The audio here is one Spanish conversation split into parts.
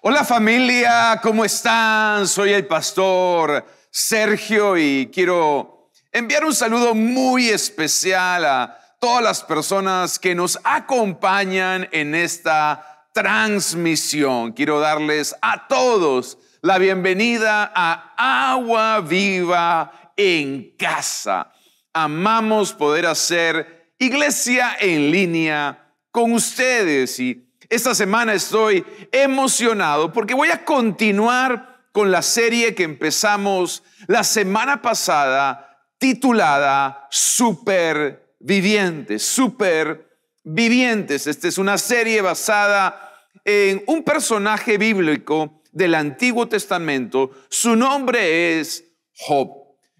Hola familia, ¿cómo están? Soy el pastor Sergio y quiero enviar un saludo muy especial a todas las personas que nos acompañan en esta transmisión. Quiero darles a todos la bienvenida a Agua Viva en Casa. Amamos poder hacer iglesia en línea con ustedes y esta semana estoy emocionado porque voy a continuar con la serie que empezamos la semana pasada titulada Supervivientes, Supervivientes. Esta es una serie basada en un personaje bíblico del Antiguo Testamento. Su nombre es Job.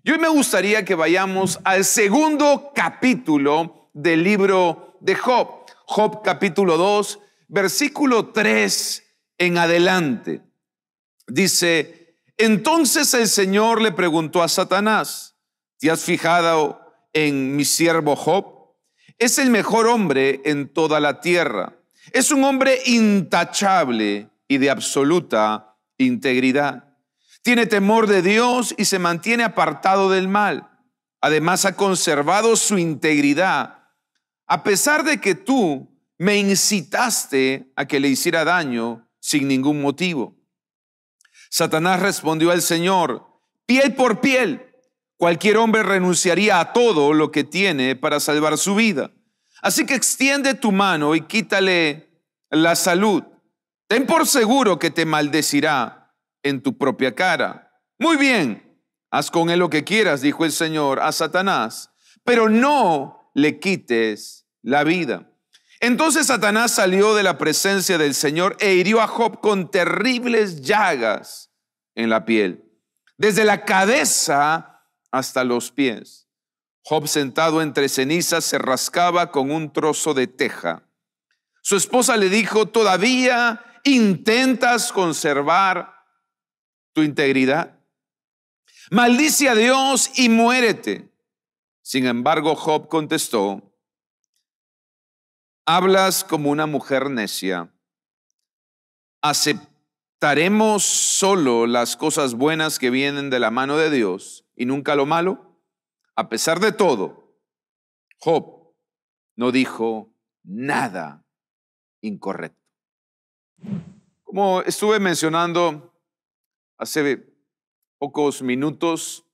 Y hoy me gustaría que vayamos al segundo capítulo del libro de Job. Job capítulo 2, versículo 3 en adelante. Dice, entonces el Señor le preguntó a Satanás, ¿te has fijado en mi siervo Job? Es el mejor hombre en toda la tierra. Es un hombre intachable y de absoluta integridad. Tiene temor de Dios y se mantiene apartado del mal. Además ha conservado su integridad, a pesar de que tú me incitaste a que le hiciera daño sin ningún motivo. Satanás respondió al Señor, piel por piel, cualquier hombre renunciaría a todo lo que tiene para salvar su vida. Así que extiende tu mano y quítale la salud. Ten por seguro que te maldecirá en tu propia cara. Muy bien, haz con él lo que quieras, dijo el Señor a Satanás, pero no le quites la vida. Entonces Satanás salió de la presencia del Señor e hirió a Job con terribles llagas en la piel, desde la cabeza hasta los pies. Job sentado entre cenizas se rascaba con un trozo de teja. Su esposa le dijo, ¿todavía intentas conservar tu integridad? Maldice a Dios y muérete. Sin embargo, Job contestó, hablas como una mujer necia. ¿Aceptaremos solo las cosas buenas que vienen de la mano de Dios y nunca lo malo? A pesar de todo, Job no dijo nada incorrecto. Como estuve mencionando hace pocos minutos,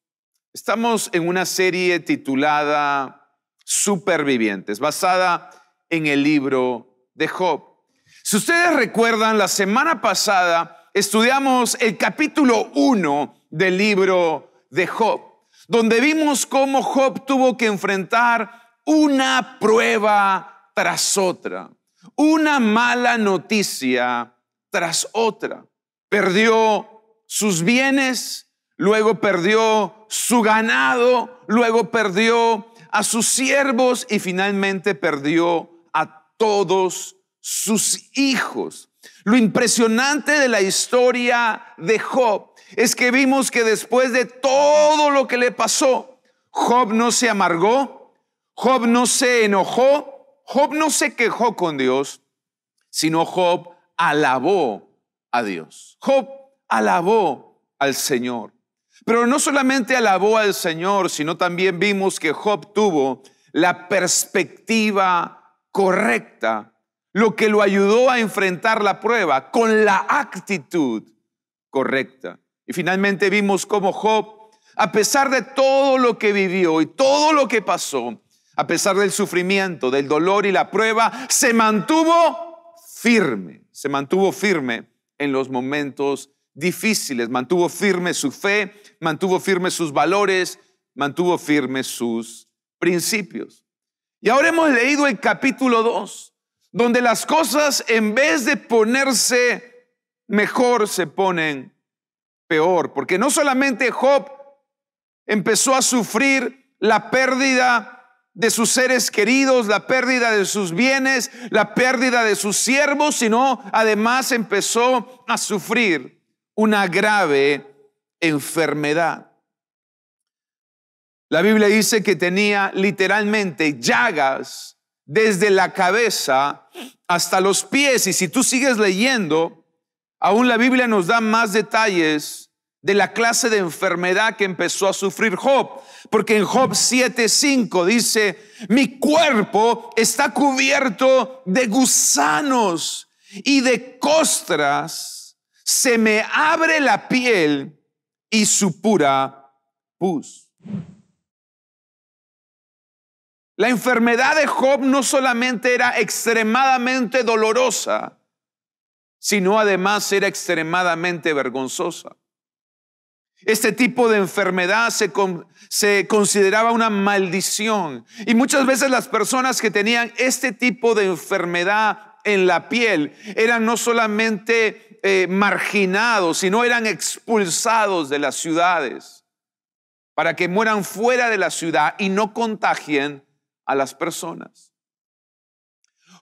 estamos en una serie titulada Supervivientes, basada en el libro de Job. Si ustedes recuerdan, la semana pasada estudiamos el capítulo 1 del libro de Job, donde vimos cómo Job tuvo que enfrentar una prueba tras otra, una mala noticia tras otra. Perdió sus bienes, luego perdió su ganado, luego perdió a sus siervos y finalmente perdió todos sus hijos. Lo impresionante de la historia de Job es que vimos que después de todo lo que le pasó, Job no se amargó, Job no se enojó, Job no se quejó con Dios, sino Job alabó a Dios. Job alabó al Señor. Pero no solamente alabó al Señor, sino también vimos que Job tuvo la perspectiva correcta, lo que lo ayudó a enfrentar la prueba con la actitud correcta. Y finalmente vimos cómo Job, a pesar de todo lo que vivió y todo lo que pasó, a pesar del sufrimiento, del dolor y la prueba, se mantuvo firme, se mantuvo firme en los momentos difíciles, mantuvo firme su fe, mantuvo firme sus valores, mantuvo firme sus principios. Y ahora hemos leído el capítulo 2, donde las cosas en vez de ponerse mejor se ponen peor, porque no solamente Job empezó a sufrir la pérdida de sus seres queridos, la pérdida de sus bienes, la pérdida de sus siervos, sino además empezó a sufrir una grave enfermedad. La Biblia dice que tenía literalmente llagas desde la cabeza hasta los pies. Y si tú sigues leyendo, Aún la Biblia nos da más detalles de la clase de enfermedad que empezó a sufrir Job. Porque en Job 7:5 dice, mi cuerpo está cubierto de gusanos y de costras, se me abre la piel y supura pus. La enfermedad de Job no solamente era extremadamente dolorosa, sino además era extremadamente vergonzosa. Este tipo de enfermedad se, consideraba una maldición. Y muchas veces las personas que tenían este tipo de enfermedad en la piel eran no solamente eh, marginados, sino eran expulsados de las ciudades para que mueran fuera de la ciudad y no contagien a las personas.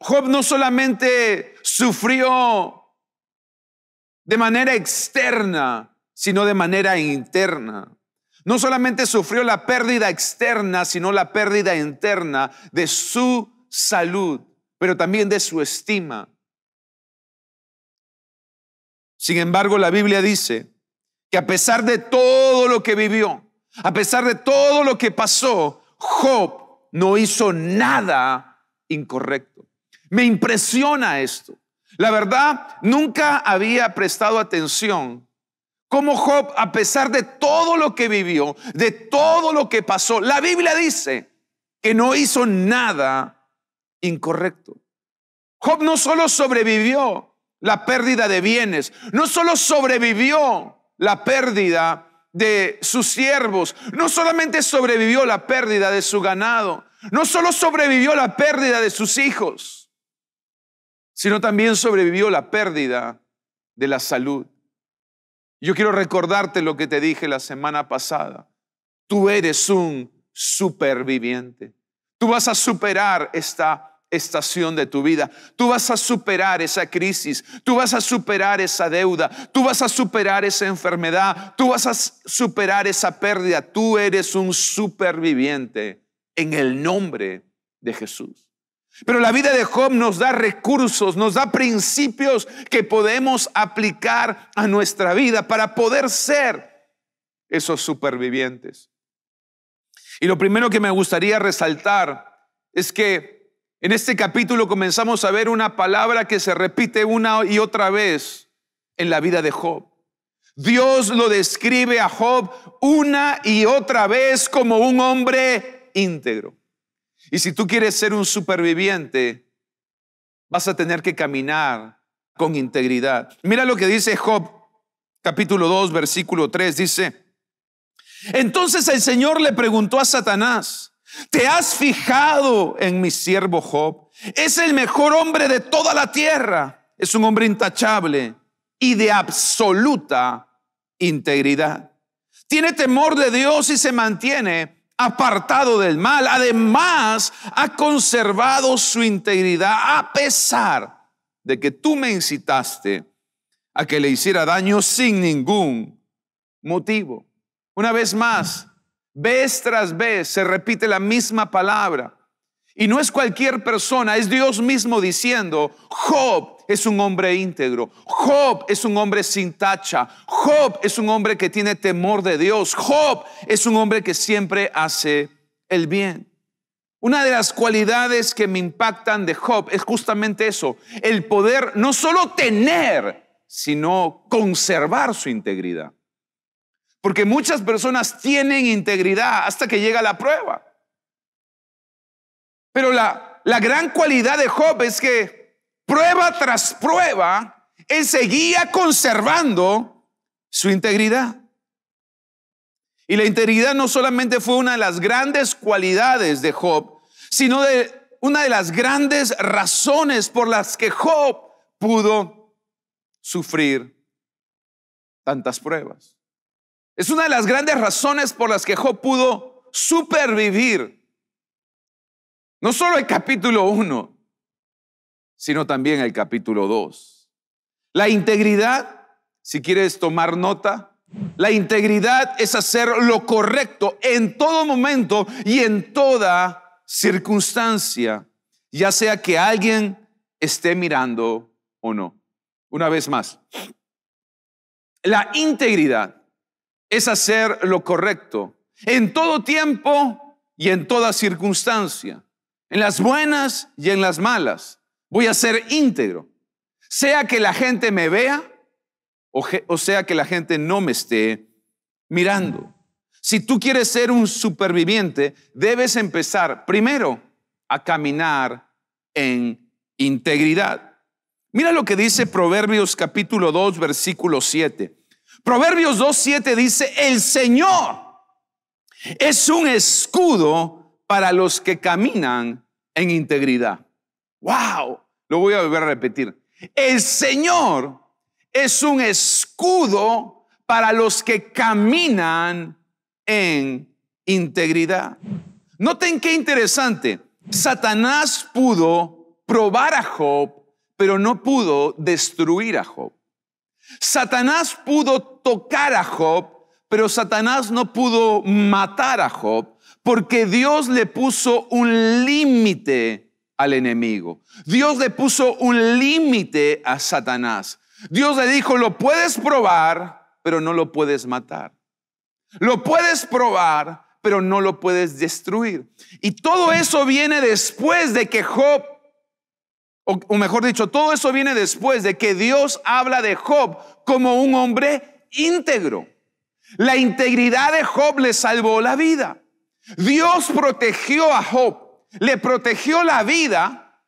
Job no solamente sufrió de manera externa, sino de manera interna. No solamente sufrió la pérdida externa, sino la pérdida interna de su salud, pero también de su estima. Sin embargo, la Biblia dice que a pesar de todo lo que vivió, a pesar de todo lo que pasó, Job no hizo nada incorrecto. Me impresiona esto. La verdad, nunca había prestado atención cómo Job, a pesar de todo lo que vivió, de todo lo que pasó, la Biblia dice que no hizo nada incorrecto. Job no solo sobrevivió la pérdida de bienes, no solo sobrevivió la pérdida de sus siervos, no solamente sobrevivió la pérdida de su ganado, no solo sobrevivió la pérdida de sus hijos, sino también sobrevivió la pérdida de la salud. Yo quiero recordarte lo que te dije la semana pasada. Tú eres un superviviente. Tú vas a superar esta estación de tu vida. Tú vas a superar esa crisis. Tú vas a superar esa deuda. Tú vas a superar esa enfermedad. Tú vas a superar esa pérdida. Tú eres un superviviente en el nombre de Jesús. Pero la vida de Job nos da recursos, nos da principios que podemos aplicar a nuestra vida para poder ser esos supervivientes. Y lo primero que me gustaría resaltar es que en este capítulo comenzamos a ver una palabra que se repite una y otra vez en la vida de Job. Dios lo describe a Job una y otra vez como un hombre íntegro. Y si tú quieres ser un superviviente, vas a tener que caminar con integridad. Mira lo que dice Job, capítulo 2, versículo 3, dice, entonces el Señor le preguntó a Satanás, ¿te has fijado en mi siervo Job? Es el mejor hombre de toda la tierra, es un hombre intachable y de absoluta integridad. Tiene temor de Dios y se mantiene apartado del mal. Además, ha conservado su integridad a pesar de que tú me incitaste a que le hiciera daño sin ningún motivo. Una vez más, vez tras vez se repite la misma palabra. Y no es cualquier persona, es Dios mismo diciendo, Job, es un hombre íntegro. Job es un hombre sin tacha. Job es un hombre que tiene temor de Dios. Job es un hombre que siempre hace el bien. Una de las cualidades que me impactan de Job es justamente eso, el poder no solo tener, sino conservar su integridad. Porque muchas personas tienen integridad hasta que llega la prueba. Pero la, la gran cualidad de Job es que prueba tras prueba, él seguía conservando su integridad. Y la integridad no solamente fue una de las grandes cualidades de Job, sino de una de las grandes razones por las que Job pudo sufrir tantas pruebas. Es una de las grandes razones por las que Job pudo supervivir. No solo el capítulo 1, sino también el capítulo 2. La integridad, si quieres tomar nota, la integridad es hacer lo correcto en todo momento y en toda circunstancia, ya sea que alguien esté mirando o no. Una vez más, La integridad es hacer lo correcto en todo tiempo y en toda circunstancia, en las buenas y en las malas. Voy a ser íntegro, sea que la gente me vea o, sea que la gente no me esté mirando. Si tú quieres ser un superviviente, debes empezar primero a caminar en integridad. Mira lo que dice Proverbios capítulo 2, versículo 7. Proverbios 2, 7 dice, el Señor es un escudo para los que caminan en integridad. ¡Wow! Lo voy a volver a repetir. El Señor es un escudo para los que caminan en integridad. Noten qué interesante. Satanás pudo probar a Job, pero no pudo destruir a Job. Satanás pudo tocar a Job, pero Satanás no pudo matar a Job, porque Dios le puso un límite al enemigo. Dios le puso un límite a Satanás. Dios le dijo, lo puedes probar, pero no lo puedes matar. Lo puedes probar, pero no lo puedes destruir. Y todo eso viene después de que Job, o, mejor dicho, todo eso viene después de que Dios habla de Job como un hombre íntegro. La integridad de Job le salvó la vida. Dios protegió a Job, le protegió la vida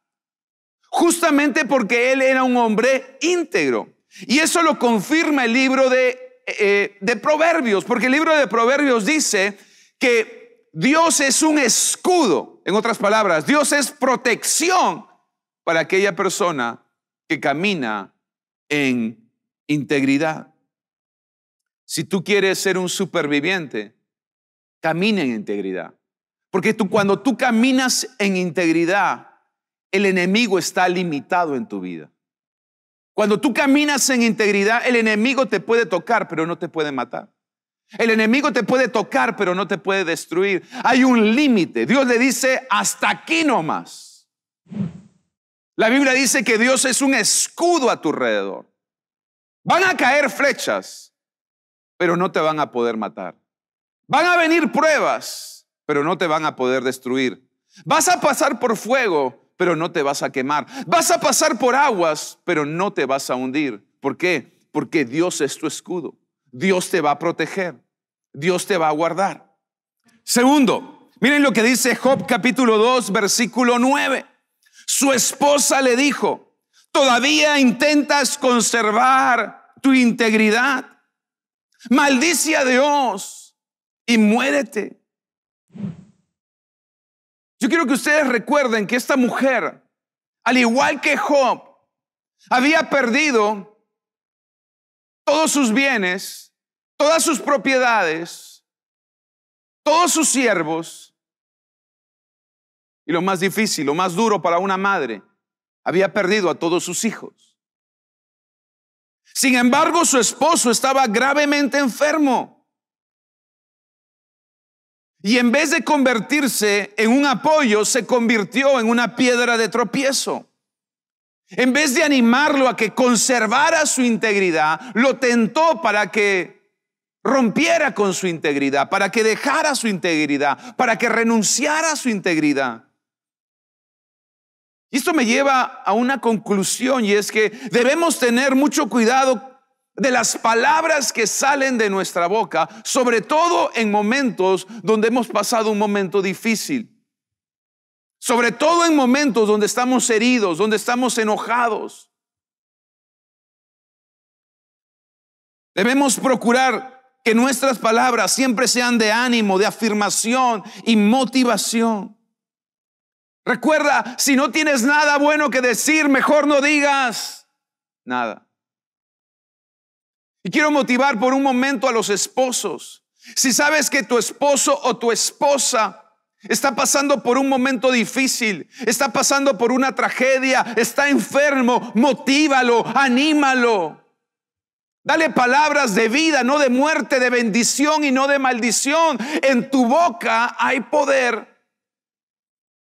justamente porque él era un hombre íntegro. Y eso lo confirma el libro de eh, de Proverbios, porque el libro de Proverbios dice que Dios es un escudo, en otras palabras, Dios es protección para aquella persona que camina en integridad. Si tú quieres ser un superviviente, camina en integridad. Porque tú, cuando tú caminas en integridad, el enemigo está limitado en tu vida. Cuando tú caminas en integridad, el enemigo te puede tocar, pero no te puede matar. El enemigo te puede tocar, pero no te puede destruir. Hay un límite. Dios le dice, hasta aquí nomás. La Biblia dice que Dios es un escudo a tu alrededor. Van a caer flechas, pero no te van a poder matar. Van a venir pruebas, pero no te van a poder destruir. Vas a pasar por fuego, pero no te vas a quemar. Vas a pasar por aguas, pero no te vas a hundir. ¿Por qué? Porque Dios es tu escudo. Dios te va a proteger. Dios te va a guardar. Segundo, miren lo que dice Job capítulo 2, versículo 9. Su esposa le dijo, todavía intentas conservar tu integridad. Maldice a Dios y muérete. Yo quiero que ustedes recuerden que esta mujer, al igual que Job, había perdido todos sus bienes, todas sus propiedades, todos sus siervos. Y lo más difícil, lo más duro para una madre, había perdido a todos sus hijos. Sin embargo, su esposo estaba gravemente enfermo. Y en vez de convertirse en un apoyo, se convirtió en una piedra de tropiezo. En vez de animarlo a que conservara su integridad, lo tentó para que rompiera con su integridad, para que dejara su integridad, para que renunciara a su integridad. Y esto me lleva a una conclusión y es que debemos tener mucho cuidado de las palabras que salen de nuestra boca, sobre todo en momentos donde hemos pasado un momento difícil. Sobre todo en momentos donde estamos heridos, donde estamos enojados. Debemos procurar que nuestras palabras siempre sean de ánimo, de afirmación y motivación. Recuerda, si no tienes nada bueno que decir, mejor no digas nada. Y quiero motivar por un momento a los esposos. Si sabes que tu esposo o tu esposa está pasando por un momento difícil, está pasando por una tragedia, está enfermo, motívalo, anímalo. Dale palabras de vida, no de muerte, de bendición y no de maldición. En tu boca hay poder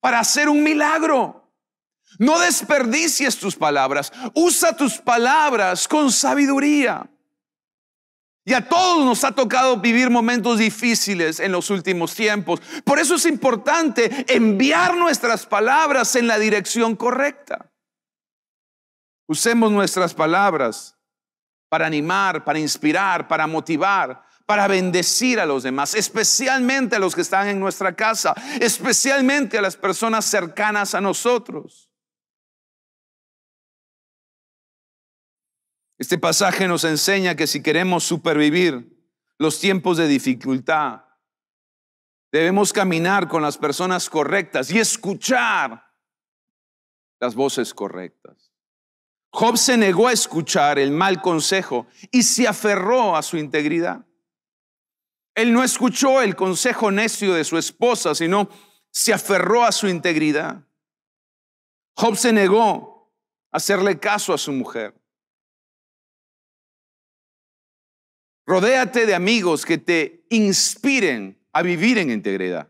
para hacer un milagro. No desperdicies tus palabras. Usa tus palabras con sabiduría. Y a todos nos ha tocado vivir momentos difíciles en los últimos tiempos. Por eso es importante enviar nuestras palabras en la dirección correcta. Usemos nuestras palabras para animar, para inspirar, para motivar, para bendecir a los demás, especialmente a los que están en nuestra casa, especialmente a las personas cercanas a nosotros. Este pasaje nos enseña que si queremos supervivir los tiempos de dificultad, debemos caminar con las personas correctas y escuchar las voces correctas. Job se negó a escuchar el mal consejo y se aferró a su integridad. Él no escuchó el consejo necio de su esposa, sino se aferró a su integridad. Job se negó a hacerle caso a su mujer. Rodéate de amigos que te inspiren a vivir en integridad.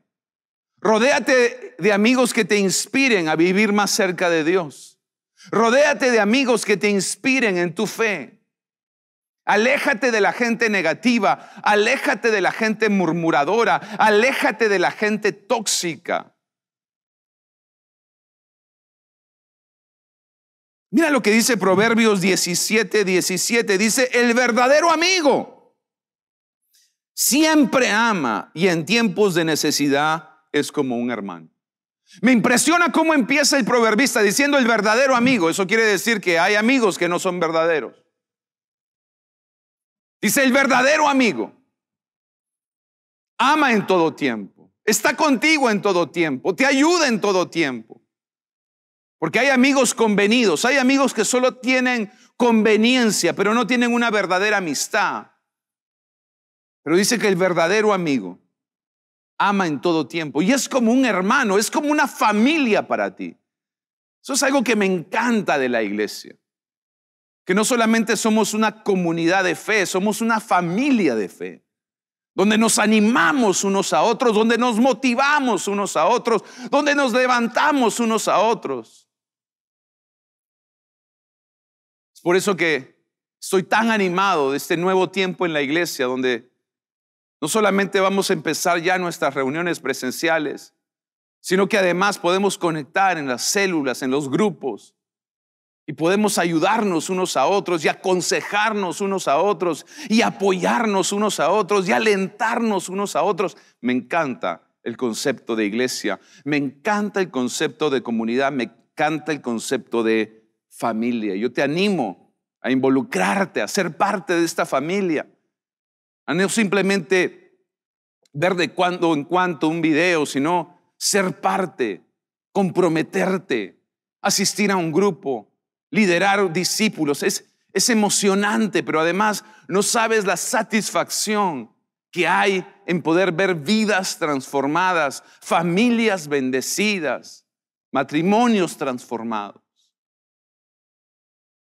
Rodéate de amigos que te inspiren a vivir más cerca de Dios. Rodéate de amigos que te inspiren en tu fe. Aléjate de la gente negativa, aléjate de la gente murmuradora, aléjate de la gente tóxica. Mira lo que dice Proverbios 17, 17. Dice, el verdadero amigo siempre ama y en tiempos de necesidad es como un hermano. Me impresiona cómo empieza el proverbista diciendo el verdadero amigo. Eso quiere decir que hay amigos que no son verdaderos. Dice el verdadero amigo. Ama en todo tiempo. Está contigo en todo tiempo. Te ayuda en todo tiempo. Porque hay amigos convenidos. Hay amigos que solo tienen conveniencia, pero no tienen una verdadera amistad. Pero dice que el verdadero amigo ama en todo tiempo y es como un hermano, es como una familia para ti. Eso es algo que me encanta de la iglesia. Que no solamente somos una comunidad de fe, somos una familia de fe. Donde nos animamos unos a otros, donde nos motivamos unos a otros, donde nos levantamos unos a otros. Es por eso que estoy tan animado de este nuevo tiempo en la iglesia, donde no solamente vamos a empezar ya nuestras reuniones presenciales, sino que además podemos conectar en las células, en los grupos, y podemos ayudarnos unos a otros y aconsejarnos unos a otros y apoyarnos unos a otros y alentarnos unos a otros. Me encanta el concepto de iglesia, me encanta el concepto de comunidad, me encanta el concepto de familia. Yo te animo a involucrarte, a ser parte de esta familia. A no simplemente ver de cuando en cuanto un video, sino ser parte, comprometerte, asistir a un grupo, liderar discípulos. Es, es emocionante, pero además no sabes la satisfacción que hay en poder ver vidas transformadas, familias bendecidas, matrimonios transformados.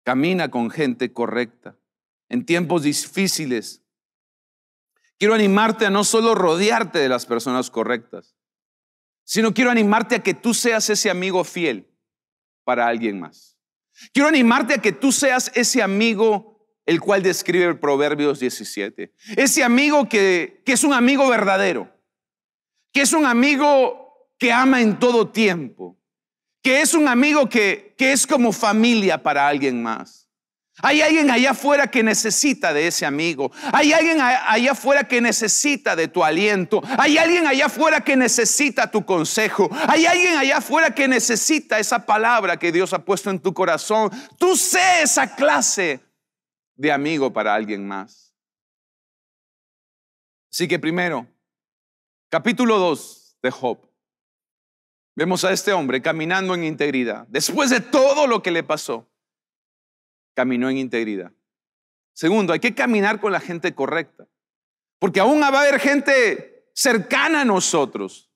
Camina con gente correcta. En tiempos difíciles, Quiero animarte a no solo rodearte de las personas correctas, sino quiero animarte a que tú seas ese amigo fiel para alguien más. Quiero animarte a que tú seas ese amigo el cual describe el Proverbios 17. Ese amigo que, que es un amigo verdadero, que es un amigo que ama en todo tiempo, que es un amigo que, que es como familia para alguien más. Hay alguien allá afuera que necesita de ese amigo. Hay alguien allá afuera que necesita de tu aliento. Hay alguien allá afuera que necesita tu consejo. Hay alguien allá afuera que necesita esa palabra que Dios ha puesto en tu corazón. Tú sé esa clase de amigo para alguien más. Así que primero, capítulo 2 de Job. Vemos a este hombre caminando en integridad. Después de todo lo que le pasó caminó en integridad. Segundo, hay que caminar con la gente correcta, porque aún va a haber gente cercana a nosotros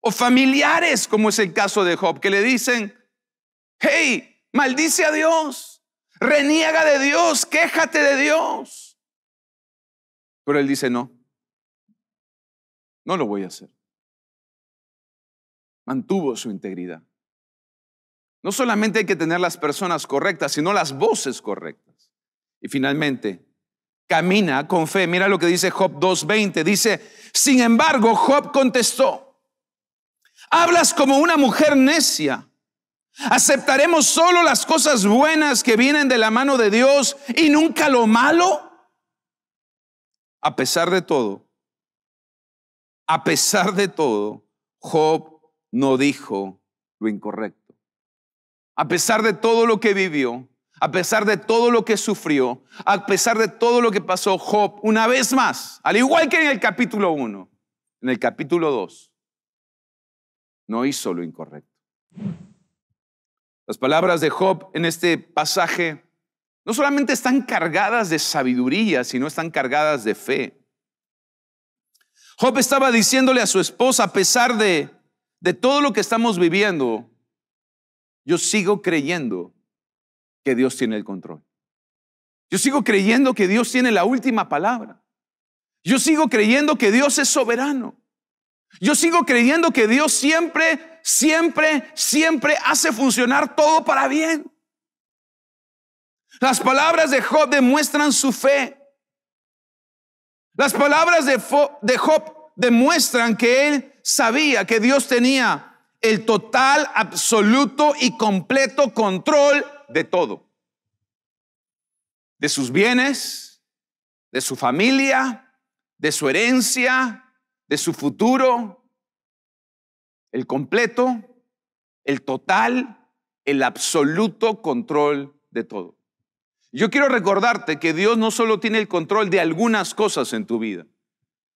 o familiares, como es el caso de Job, que le dicen, hey, maldice a Dios, reniega de Dios, quéjate de Dios. Pero él dice, no, no lo voy a hacer. Mantuvo su integridad. No solamente hay que tener las personas correctas, sino las voces correctas. Y finalmente, camina con fe. Mira lo que dice Job 2.20. Dice, sin embargo, Job contestó, hablas como una mujer necia. ¿Aceptaremos solo las cosas buenas que vienen de la mano de Dios y nunca lo malo? A pesar de todo, a pesar de todo, Job no dijo lo incorrecto. A pesar de todo lo que vivió, a pesar de todo lo que sufrió, a pesar de todo lo que pasó, Job, una vez más, al igual que en el capítulo 1, en el capítulo 2, no hizo lo incorrecto. Las palabras de Job en este pasaje no solamente están cargadas de sabiduría, sino están cargadas de fe. Job estaba diciéndole a su esposa, a pesar de, de todo lo que estamos viviendo, yo sigo creyendo que Dios tiene el control. Yo sigo creyendo que Dios tiene la última palabra. Yo sigo creyendo que Dios es soberano. Yo sigo creyendo que Dios siempre, siempre, siempre hace funcionar todo para bien. Las palabras de Job demuestran su fe. Las palabras de, Job demuestran que él sabía que Dios tenía el total, absoluto y completo control de todo. De sus bienes, de su familia, de su herencia, de su futuro, el completo, el total, el absoluto control de todo. Yo quiero recordarte que Dios no solo tiene el control de algunas cosas en tu vida,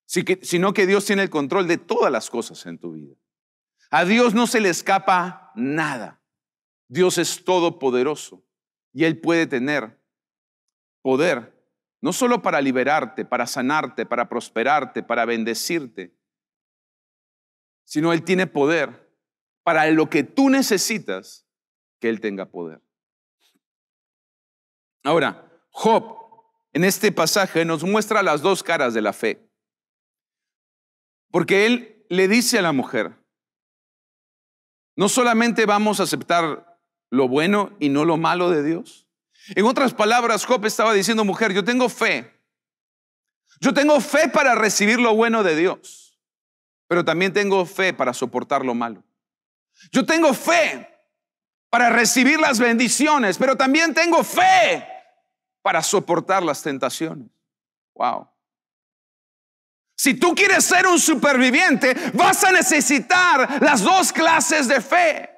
sino que Dios tiene el control de todas las cosas en tu vida. A Dios no se le escapa nada. Dios es todopoderoso y Él puede tener poder no solo para liberarte, para sanarte, para prosperarte, para bendecirte, sino Él tiene poder para lo que tú necesitas que Él tenga poder. Ahora, Job en este pasaje nos muestra las dos caras de la fe. Porque Él le dice a la mujer, no solamente vamos a aceptar lo bueno y no lo malo de Dios, en otras palabras, Job estaba diciendo, mujer, yo tengo fe. Yo tengo fe para recibir lo bueno de Dios, pero también tengo fe para soportar lo malo. Yo tengo fe para recibir las bendiciones, pero también tengo fe para soportar las tentaciones. Wow. Si tú quieres ser un superviviente, vas a necesitar las dos clases de fe.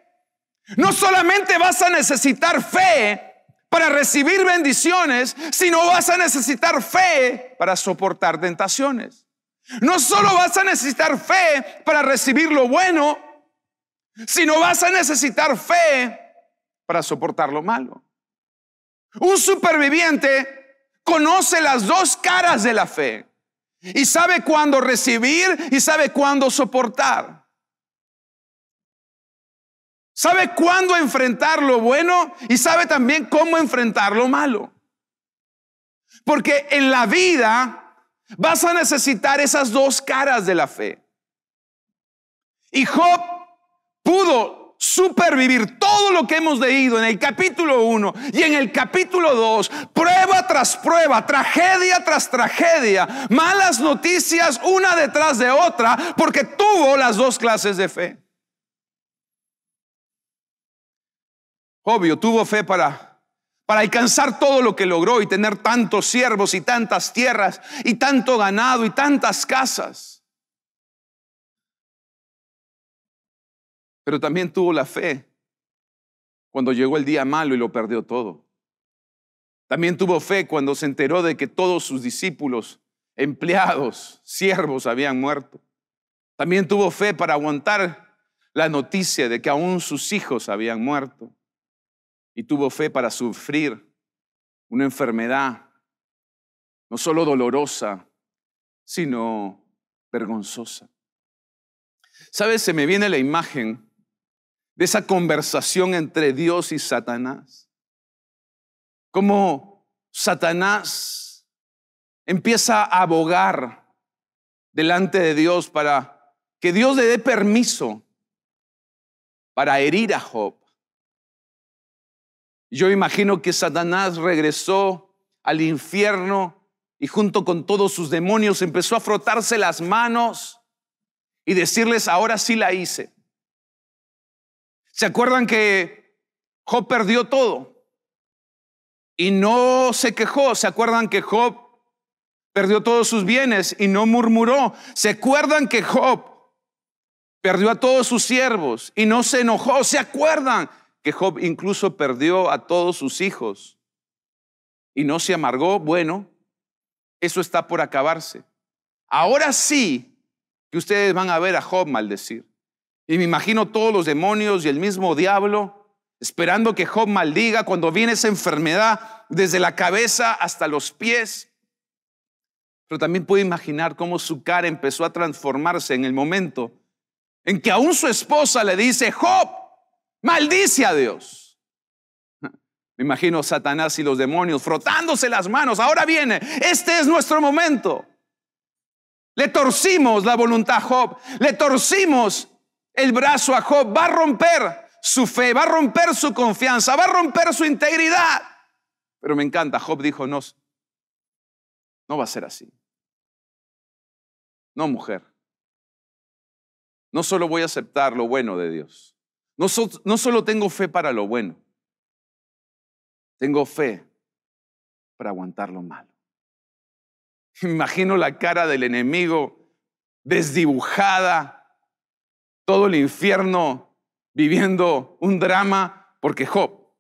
No solamente vas a necesitar fe para recibir bendiciones, sino vas a necesitar fe para soportar tentaciones. No solo vas a necesitar fe para recibir lo bueno, sino vas a necesitar fe para soportar lo malo. Un superviviente conoce las dos caras de la fe y sabe cuándo recibir y sabe cuándo soportar. Sabe cuándo enfrentar lo bueno y sabe también cómo enfrentar lo malo. Porque en la vida vas a necesitar esas dos caras de la fe. Y Job pudo supervivir todo lo que hemos leído en el capítulo 1 y en el capítulo 2, prueba tras prueba, tragedia tras tragedia, malas noticias una detrás de otra, porque tuvo las dos clases de fe. Obvio, tuvo fe para, para alcanzar todo lo que logró y tener tantos siervos y tantas tierras y tanto ganado y tantas casas. Pero también tuvo la fe cuando llegó el día malo y lo perdió todo. También tuvo fe cuando se enteró de que todos sus discípulos, empleados, siervos habían muerto. También tuvo fe para aguantar la noticia de que aún sus hijos habían muerto y tuvo fe para sufrir una enfermedad no solo dolorosa, sino vergonzosa. ¿Sabes? Se me viene la imagen de esa conversación entre Dios y Satanás. Como Satanás empieza a abogar delante de Dios para que Dios le dé permiso para herir a Job. Yo imagino que Satanás regresó al infierno y junto con todos sus demonios empezó a frotarse las manos y decirles, ahora sí la hice. ¿Se acuerdan que Job perdió todo? Y no se quejó. ¿Se acuerdan que Job perdió todos sus bienes y no murmuró? ¿Se acuerdan que Job perdió a todos sus siervos y no se enojó? ¿Se acuerdan que Job incluso perdió a todos sus hijos y no se amargó? Bueno, eso está por acabarse. Ahora sí que ustedes van a ver a Job maldecir. Y me imagino todos los demonios y el mismo diablo esperando que Job maldiga cuando viene esa enfermedad desde la cabeza hasta los pies. Pero también puedo imaginar cómo su cara empezó a transformarse en el momento en que aún su esposa le dice, Job, maldice a Dios. Me imagino Satanás y los demonios frotándose las manos. Ahora viene, este es nuestro momento. Le torcimos la voluntad a Job, le torcimos el brazo a Job, va a romper su fe, va a romper su confianza, va a romper su integridad. Pero me encanta, Job dijo, no, no va a ser así. No, mujer. No solo voy a aceptar lo bueno de Dios. No, no solo tengo fe para lo bueno. Tengo fe para aguantar lo malo. Imagino la cara del enemigo desdibujada, todo el infierno viviendo un drama porque Job,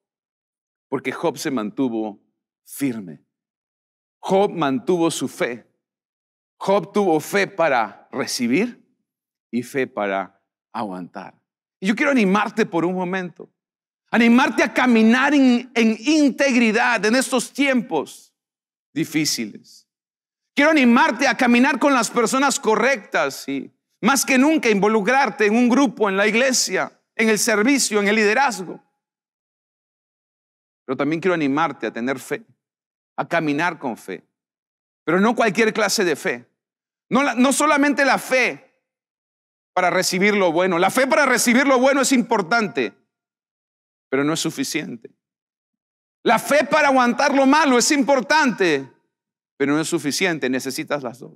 porque Job se mantuvo firme. Job mantuvo su fe. Job tuvo fe para recibir y fe para aguantar. Y yo quiero animarte por un momento, animarte a caminar en, en integridad en estos tiempos difíciles. Quiero animarte a caminar con las personas correctas y más que nunca involucrarte en un grupo, en la iglesia, en el servicio, en el liderazgo. Pero también quiero animarte a tener fe, a caminar con fe. Pero no cualquier clase de fe. No, no solamente la fe para recibir lo bueno. La fe para recibir lo bueno es importante, pero no es suficiente. La fe para aguantar lo malo es importante, pero no es suficiente. Necesitas las dos.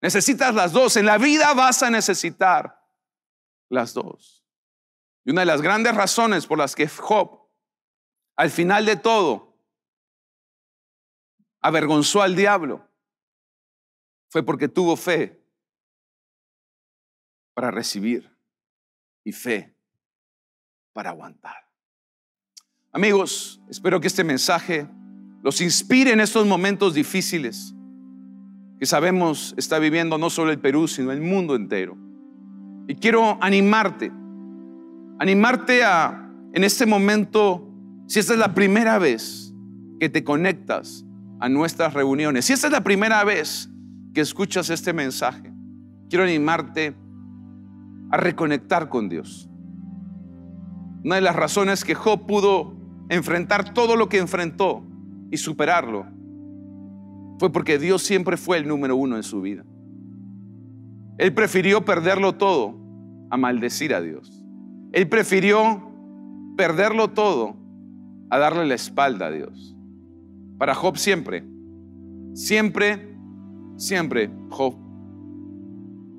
Necesitas las dos. En la vida vas a necesitar las dos. Y una de las grandes razones por las que Job, al final de todo, avergonzó al diablo, fue porque tuvo fe para recibir y fe para aguantar. Amigos, espero que este mensaje los inspire en estos momentos difíciles que sabemos está viviendo no solo el Perú, sino el mundo entero. Y quiero animarte, animarte a, en este momento, si esta es la primera vez que te conectas a nuestras reuniones, si esta es la primera vez que escuchas este mensaje, quiero animarte a reconectar con Dios. Una de las razones que Job pudo enfrentar todo lo que enfrentó y superarlo fue porque Dios siempre fue el número uno en su vida. Él prefirió perderlo todo a maldecir a Dios. Él prefirió perderlo todo a darle la espalda a Dios. Para Job siempre, siempre, siempre Job,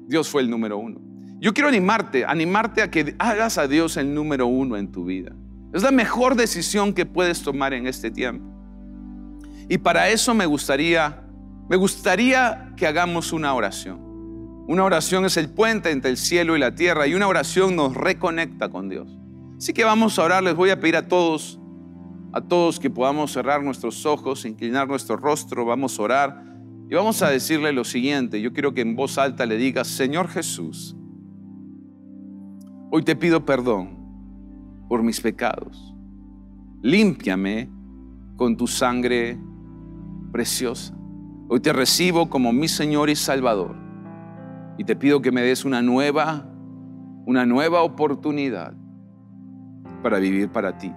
Dios fue el número uno. Yo quiero animarte, animarte a que hagas a Dios el número uno en tu vida. Es la mejor decisión que puedes tomar en este tiempo. Y para eso me gustaría, me gustaría que hagamos una oración. Una oración es el puente entre el cielo y la tierra y una oración nos reconecta con Dios. Así que vamos a orar, les voy a pedir a todos, a todos que podamos cerrar nuestros ojos, inclinar nuestro rostro, vamos a orar y vamos a decirle lo siguiente. Yo quiero que en voz alta le digas, Señor Jesús, hoy te pido perdón por mis pecados. Límpiame con tu sangre preciosa. Hoy te recibo como mi Señor y Salvador. Y te pido que me des una nueva, una nueva oportunidad para vivir para ti.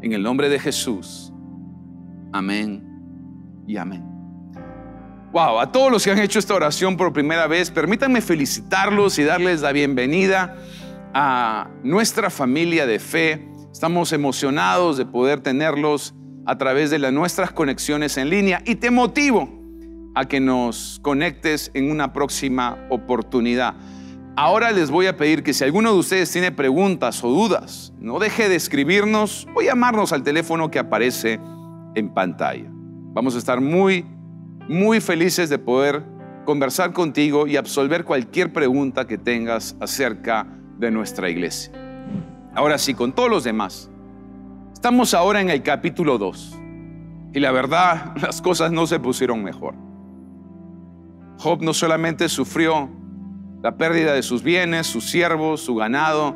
En el nombre de Jesús. Amén y amén. Wow, a todos los que han hecho esta oración por primera vez, permítanme felicitarlos y darles la bienvenida a nuestra familia de fe. Estamos emocionados de poder tenerlos a través de las nuestras conexiones en línea y te motivo a que nos conectes en una próxima oportunidad. Ahora les voy a pedir que si alguno de ustedes tiene preguntas o dudas, no deje de escribirnos o llamarnos al teléfono que aparece en pantalla. Vamos a estar muy, muy felices de poder conversar contigo y absolver cualquier pregunta que tengas acerca de nuestra iglesia. Ahora sí, con todos los demás. Estamos ahora en el capítulo 2 y la verdad las cosas no se pusieron mejor. Job no solamente sufrió la pérdida de sus bienes, sus siervos, su ganado,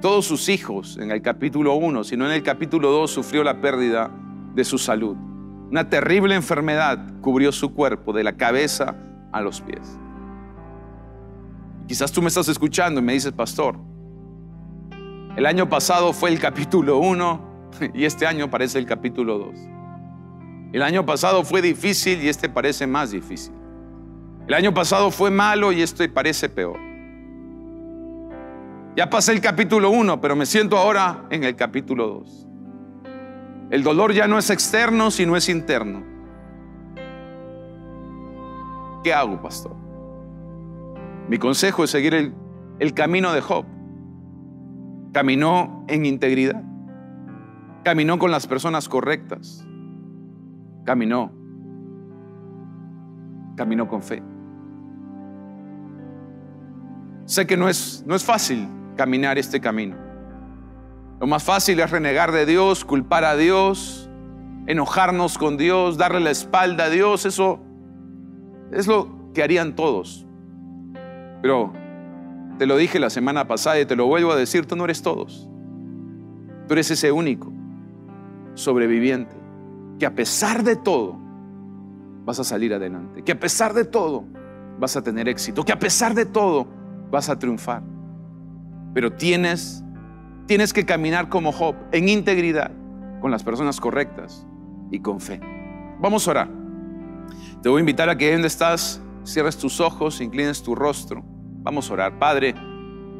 todos sus hijos en el capítulo 1, sino en el capítulo 2 sufrió la pérdida de su salud. Una terrible enfermedad cubrió su cuerpo de la cabeza a los pies. Quizás tú me estás escuchando y me dices, pastor, el año pasado fue el capítulo 1 y este año parece el capítulo 2. El año pasado fue difícil y este parece más difícil. El año pasado fue malo y este parece peor. Ya pasé el capítulo 1, pero me siento ahora en el capítulo 2. El dolor ya no es externo, sino es interno. ¿Qué hago, pastor? Mi consejo es seguir el, el camino de Job. Caminó en integridad. Caminó con las personas correctas. Caminó. Caminó con fe. Sé que no es, no es fácil caminar este camino. Lo más fácil es renegar de Dios, culpar a Dios, enojarnos con Dios, darle la espalda a Dios. Eso es lo que harían todos. Pero te lo dije la semana pasada y te lo vuelvo a decir, tú no eres todos. Tú eres ese único sobreviviente que a pesar de todo vas a salir adelante, que a pesar de todo vas a tener éxito, que a pesar de todo vas a triunfar. Pero tienes Tienes que caminar como Job, en integridad, con las personas correctas y con fe. Vamos a orar. Te voy a invitar a que donde estás, cierres tus ojos, inclines tu rostro. Vamos a orar. Padre,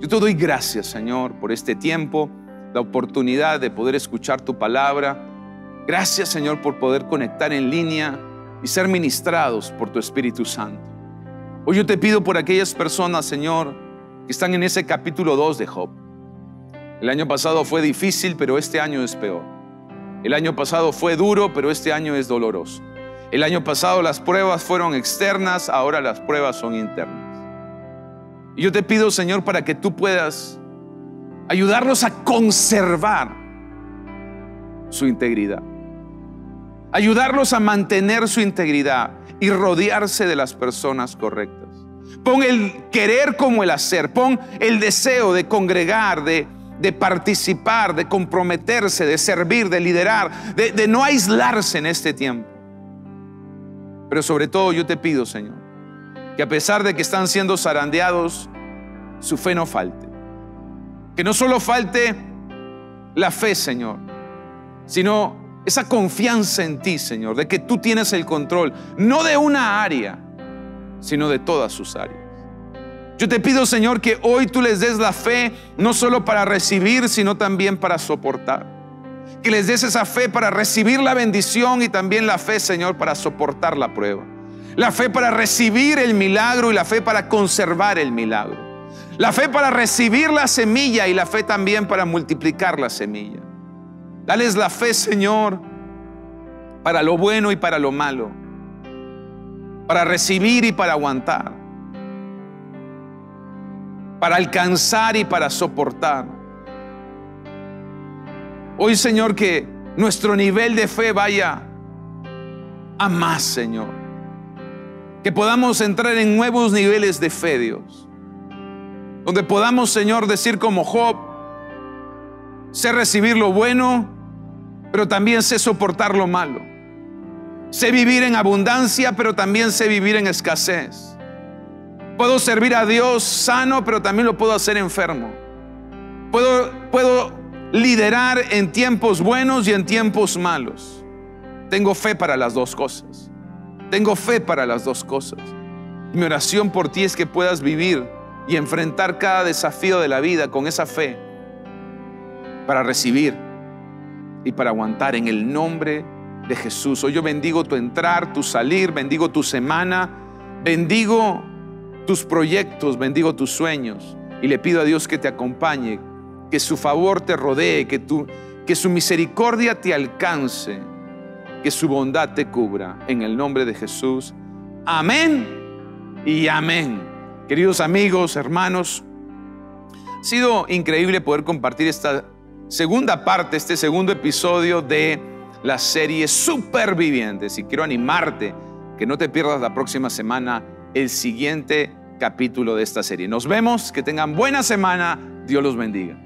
yo te doy gracias, Señor, por este tiempo, la oportunidad de poder escuchar tu palabra. Gracias, Señor, por poder conectar en línea y ser ministrados por tu Espíritu Santo. Hoy yo te pido por aquellas personas, Señor, que están en ese capítulo 2 de Job el año pasado fue difícil, pero este año es peor. El año pasado fue duro, pero este año es doloroso. El año pasado las pruebas fueron externas, ahora las pruebas son internas. Y yo te pido, Señor, para que tú puedas ayudarlos a conservar su integridad. Ayudarlos a mantener su integridad y rodearse de las personas correctas. Pon el querer como el hacer. Pon el deseo de congregar, de de participar, de comprometerse, de servir, de liderar, de, no aislarse en este tiempo. Pero sobre todo yo te pido, Señor, que a pesar de que están siendo zarandeados, su fe no falte. Que no solo falte la fe, Señor, sino esa confianza en ti, Señor, de que tú tienes el control, no de una área, sino de todas sus áreas. Yo te pido, Señor, que hoy tú les des la fe, no solo para recibir, sino también para soportar. Que les des esa fe para recibir la bendición y también la fe, Señor, para soportar la prueba. La fe para recibir el milagro y la fe para conservar el milagro. La fe para recibir la semilla y la fe también para multiplicar la semilla. Dales la fe, Señor, para lo bueno y para lo malo. Para recibir y para aguantar para alcanzar y para soportar. Hoy, Señor, que nuestro nivel de fe vaya a más, Señor. Que podamos entrar en nuevos niveles de fe, Dios. Donde podamos, Señor, decir como Job, sé recibir lo bueno, pero también sé soportar lo malo. Sé vivir en abundancia, pero también sé vivir en escasez. Puedo servir a Dios sano, pero también lo puedo hacer enfermo. Puedo, puedo liderar en tiempos buenos y en tiempos malos. Tengo fe para las dos cosas. Tengo fe para las dos cosas. Mi oración por ti es que puedas vivir y enfrentar cada desafío de la vida con esa fe para recibir y para aguantar en el nombre de Jesús. Hoy yo bendigo tu entrar, tu salir, bendigo tu semana, bendigo tus proyectos, bendigo tus sueños y le pido a Dios que te acompañe, que su favor te rodee, que, tu, que su misericordia te alcance, que su bondad te cubra. En el nombre de Jesús. Amén y amén. Queridos amigos, hermanos, ha sido increíble poder compartir esta segunda parte, este segundo episodio de la serie Supervivientes. Y quiero animarte que no te pierdas la próxima semana el siguiente capítulo de esta serie. Nos vemos, que tengan buena semana, Dios los bendiga.